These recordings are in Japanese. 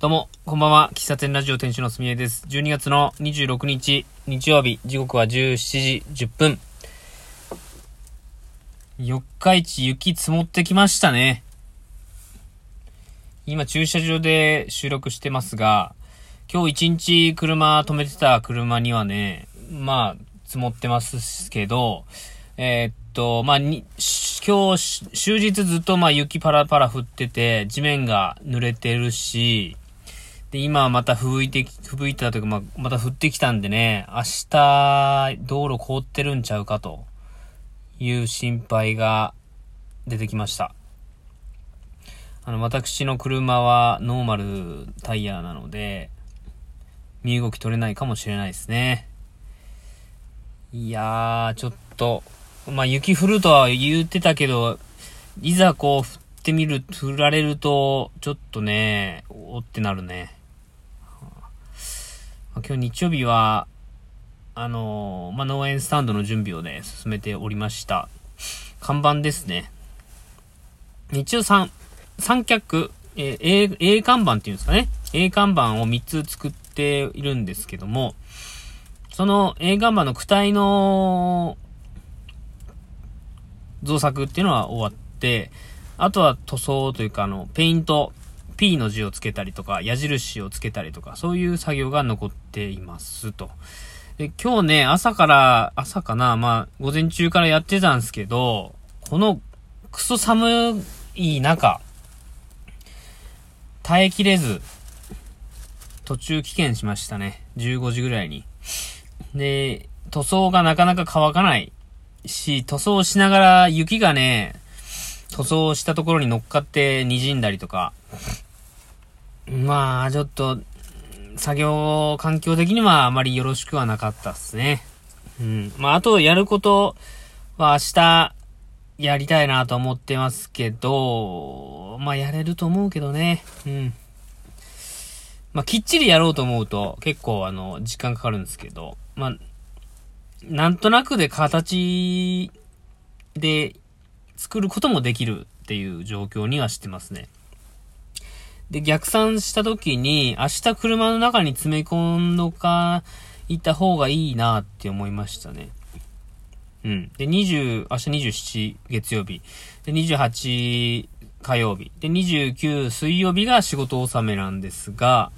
どうも、こんばんは。喫茶店ラジオ店主のすみえです。12月の26日、日曜日、時刻は17時10分。四日市雪積もってきましたね。今駐車場で収録してますが、今日一日車止めてた車にはね、まあ、積もってますけど、えー、っと、まあ、に、今日、終日ずっとまあ雪パラパラ降ってて、地面が濡れてるし、で、今はまた吹いて、吹雪いたというか、ま、また降ってきたんでね、明日、道路凍ってるんちゃうかという心配が出てきました。あの、私の車はノーマルタイヤなので、身動き取れないかもしれないですね。いやー、ちょっと、まあ、雪降るとは言ってたけど、いざこう降ってみる、降られると、ちょっとね、おってなるね。今日日曜日は、あのまあ、農園スタンドの準備をね、進めておりました。看板ですね。一応三、三脚、えー、A、A 看板っていうんですかね。A 看板を3つ作っているんですけども、その A 看板の躯体の造作っていうのは終わって、あとは塗装というか、あの、ペイント、P の字をつけたりとか、矢印をつけたりとか、そういう作業が残っていますと。で、今日ね、朝から、朝かな、まあ、午前中からやってたんですけど、この、クソ寒い中、耐えきれず、途中棄権しましたね。15時ぐらいに。で、塗装がなかなか乾かないし、塗装しながら雪がね、塗装したところに乗っかって滲んだりとか、まあ、ちょっと、作業環境的にはあまりよろしくはなかったっすね。うん。まあ、あとやることは明日やりたいなと思ってますけど、まあ、やれると思うけどね。うん。まあ、きっちりやろうと思うと結構あの、時間かかるんですけど、まあ、なんとなくで形で作ることもできるっていう状況にはしてますね。で、逆算した時に、明日車の中に詰め込んどか、いた方がいいなって思いましたね。うん。で、20、明日27月曜日。で、28火曜日。で、29水曜日が仕事納めなんですが、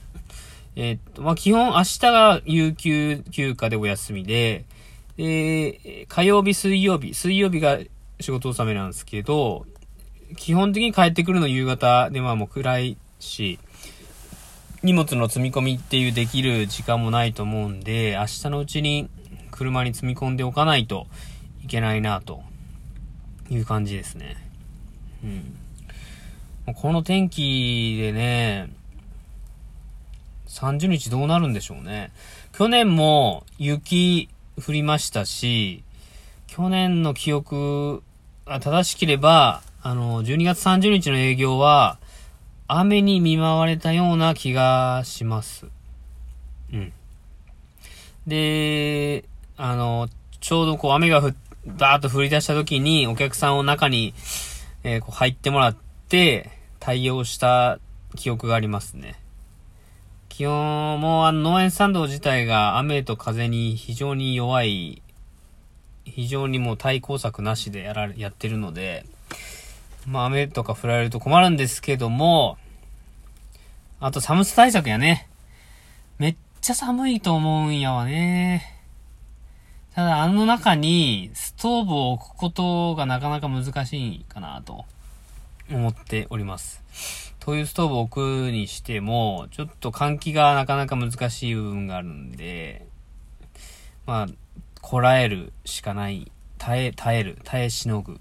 えー、っと、まあ、基本明日が有給休暇でお休みで、で、火曜日、水曜日、水曜日が仕事納めなんですけど、基本的に帰ってくるの夕方で、まあもう暗いし、荷物の積み込みっていうできる時間もないと思うんで、明日のうちに車に積み込んでおかないといけないなという感じですね。うん。この天気でね、30日どうなるんでしょうね。去年も雪降りましたし、去年の記憶が、正しければ、あの、12月30日の営業は、雨に見舞われたような気がします。うん。で、あの、ちょうどこう雨がふ、バーッと降り出した時にお客さんを中に、えー、こう入ってもらって対応した記憶がありますね。気温もあの農園参道自体が雨と風に非常に弱い、非常にもう対抗策なしでやられ、やってるので、まあ雨とか降られると困るんですけども、あと寒さ対策やね。めっちゃ寒いと思うんやわね。ただあの中にストーブを置くことがなかなか難しいかなと思っております。灯油ストーブを置くにしても、ちょっと換気がなかなか難しい部分があるんで、まあ、こらえるしかない、耐え、耐える、耐えしのぐ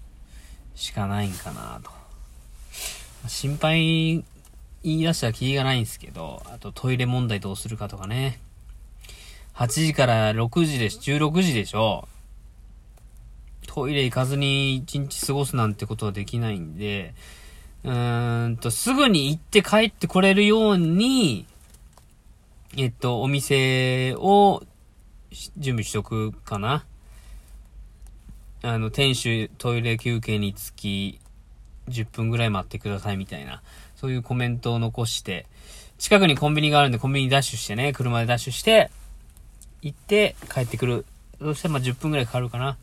しかないんかなと。心配言い出したらキリがないんですけど、あとトイレ問題どうするかとかね。8時から6時でし、16時でしょ。トイレ行かずに1日過ごすなんてことはできないんで、うーんと、すぐに行って帰ってこれるように、えっと、お店を準備しとくかな。あの、店主トイレ休憩につき、10分ぐらい待ってくださいみたいな、そういうコメントを残して、近くにコンビニがあるんで、コンビニダッシュしてね、車でダッシュして、行って帰ってくる。そしてま10分くらいかかるかな。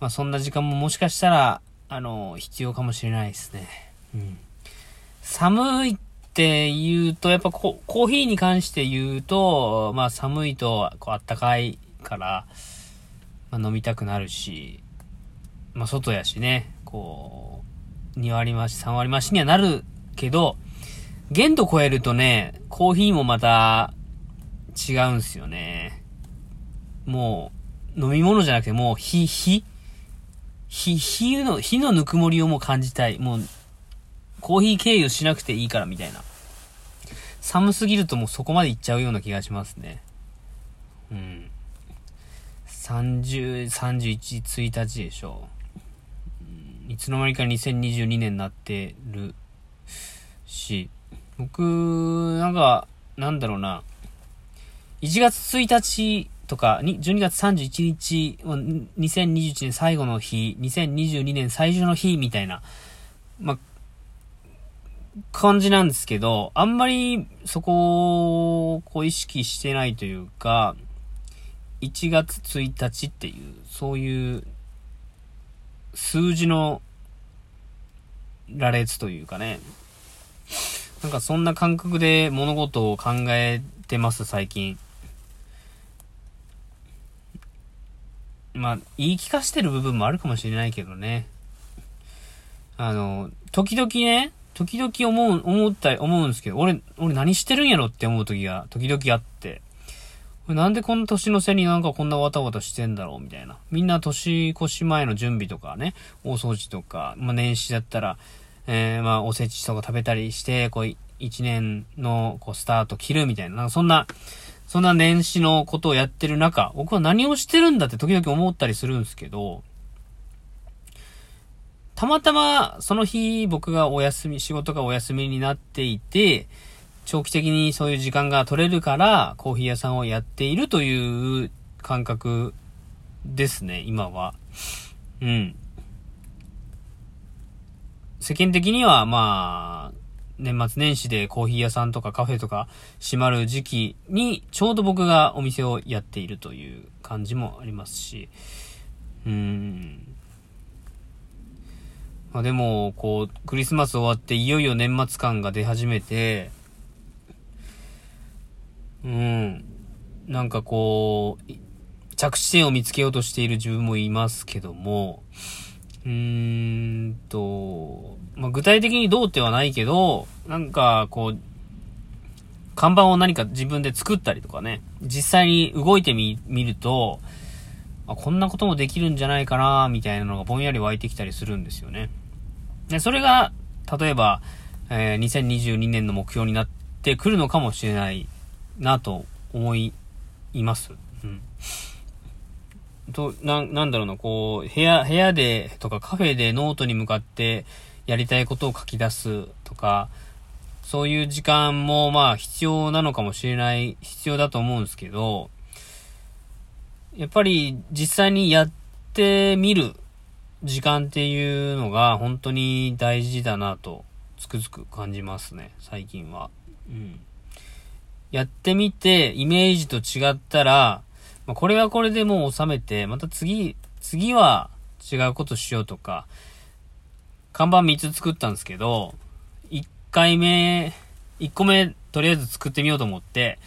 まあそんな時間ももしかしたら、あの、必要かもしれないですね。うん。寒いって言うと、やっぱコーヒーに関して言うと、まあ寒いとこうあったかいから、まあ飲みたくなるし、まあ外やしね、こう、2割増し、3割増しにはなるけど、限度超えるとね、コーヒーもまた違うんすよね。もう、飲み物じゃなくてもう、火、火？火、火の、火のぬくもりをもう感じたい。もう、コーヒー経由しなくていいからみたいな。寒すぎるともうそこまで行っちゃうような気がしますね。うん。30、31、1日でしょう。いつの間にか2022年になってるし、僕、なんか、なんだろうな。1月1日とか、12月31日、2021年最後の日、2022年最初の日みたいな、ま感じなんですけど、あんまりそこをこう意識してないというか、1月1日っていう、そういう数字の羅列というかね、なんかそんな感覚で物事を考えてます、最近。まあ、言い聞かせてる部分もあるかもしれないけどね。あの、時々ね、時々思う、思ったり、思うんですけど、俺、俺何してるんやろって思う時が、時々あって。なんでこの年の瀬になんかこんなわたわたしてんだろうみたいな。みんな年越し前の準備とかね、大掃除とか、まあ年始だったら、えー、まあおせちとか食べたりして、こう、一年のこうスタート切るみたいな、なんかそんな、そんな年始のことをやってる中、僕は何をしてるんだって時々思ったりするんですけど、たまたまその日僕がお休み、仕事がお休みになっていて、長期的にそういう時間が取れるから、コーヒー屋さんをやっているという感覚ですね、今は。うん。世間的には、まあ、年末年始でコーヒー屋さんとかカフェとか閉まる時期に、ちょうど僕がお店をやっているという感じもありますし、うん。まあでも、こう、クリスマス終わっていよいよ年末感が出始めて、うん。なんかこう、着地点を見つけようとしている自分もいますけども、うーんと、まあ、具体的にどうってはないけど、なんか、こう、看板を何か自分で作ったりとかね、実際に動いてみ、見ると、あ、こんなこともできるんじゃないかな、みたいなのがぼんやり湧いてきたりするんですよね。で、それが、例えば、えー、2022年の目標になってくるのかもしれないなと思います。うん。と、な、なんだろうな、こう、部屋、部屋でとかカフェでノートに向かってやりたいことを書き出すとか、そういう時間もまあ必要なのかもしれない、必要だと思うんですけど、やっぱり実際にやってみる時間っていうのが本当に大事だなとつくづく感じますね、最近は。うん。やってみて、イメージと違ったら、まあ、これはこれでもう収めて、また次、次は違うことしようとか、看板3つ作ったんですけど、1回目、1個目、とりあえず作ってみようと思って、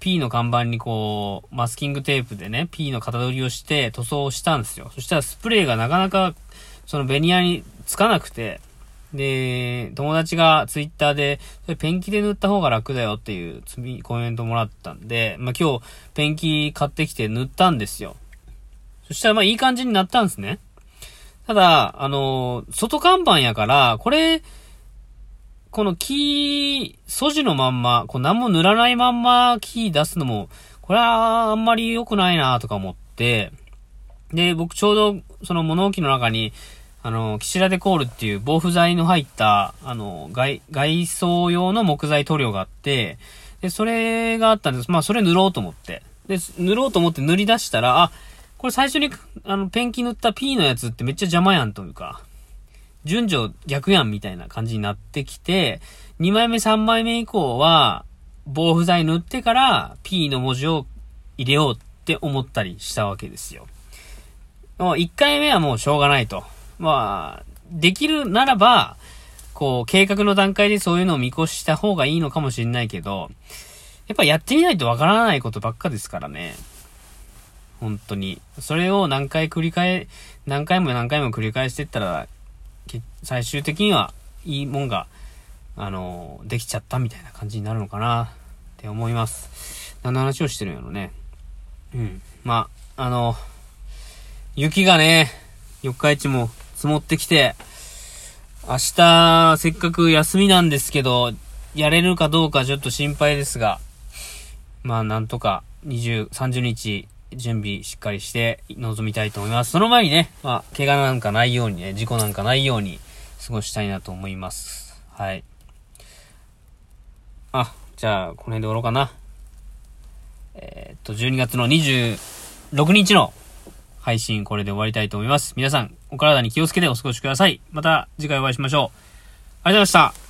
P の看板にこう、マスキングテープでね、P の型取りをして塗装をしたんですよ。そしたらスプレーがなかなか、そのベニヤにつかなくて、で、友達がツイッターで、それペンキで塗った方が楽だよっていうコメントもらったんで、まあ、今日ペンキ買ってきて塗ったんですよ。そしたらまあいい感じになったんですね。ただ、あの、外看板やから、これ、この木、素地のまんま、こう何も塗らないまんま木出すのも、これはあんまり良くないなとか思って、で、僕ちょうどその物置の中に、あの、キシラデコールっていう防腐剤の入った、あの、外、外装用の木材塗料があって、で、それがあったんです。まあ、それ塗ろうと思って。で、塗ろうと思って塗り出したら、あ、これ最初に、あの、ペンキ塗った P のやつってめっちゃ邪魔やんというか、順序逆やんみたいな感じになってきて、2枚目3枚目以降は、防腐剤塗ってから P の文字を入れようって思ったりしたわけですよ。1回目はもうしょうがないと。まあ、できるならば、こう、計画の段階でそういうのを見越した方がいいのかもしれないけど、やっぱやってみないとわからないことばっかですからね。本当に。それを何回繰り返、何回も何回も繰り返していったら、最終的にはいいもんが、あの、できちゃったみたいな感じになるのかなって思います。何の話をしてるんやろね。うん。まあ、あの、雪がね、四日市も積もってきて、明日、せっかく休みなんですけど、やれるかどうかちょっと心配ですが、まあなんとか20、30日準備しっかりして臨みたいと思います。その前にね、まあ怪我なんかないようにね、事故なんかないように過ごしたいなと思います。はい。あ、じゃあこの辺で終わろうかな。えー、っと、12月の26日の配信これで終わりたいと思います。皆さん、お体に気をつけてお過ごしください。また次回お会いしましょう。ありがとうございました。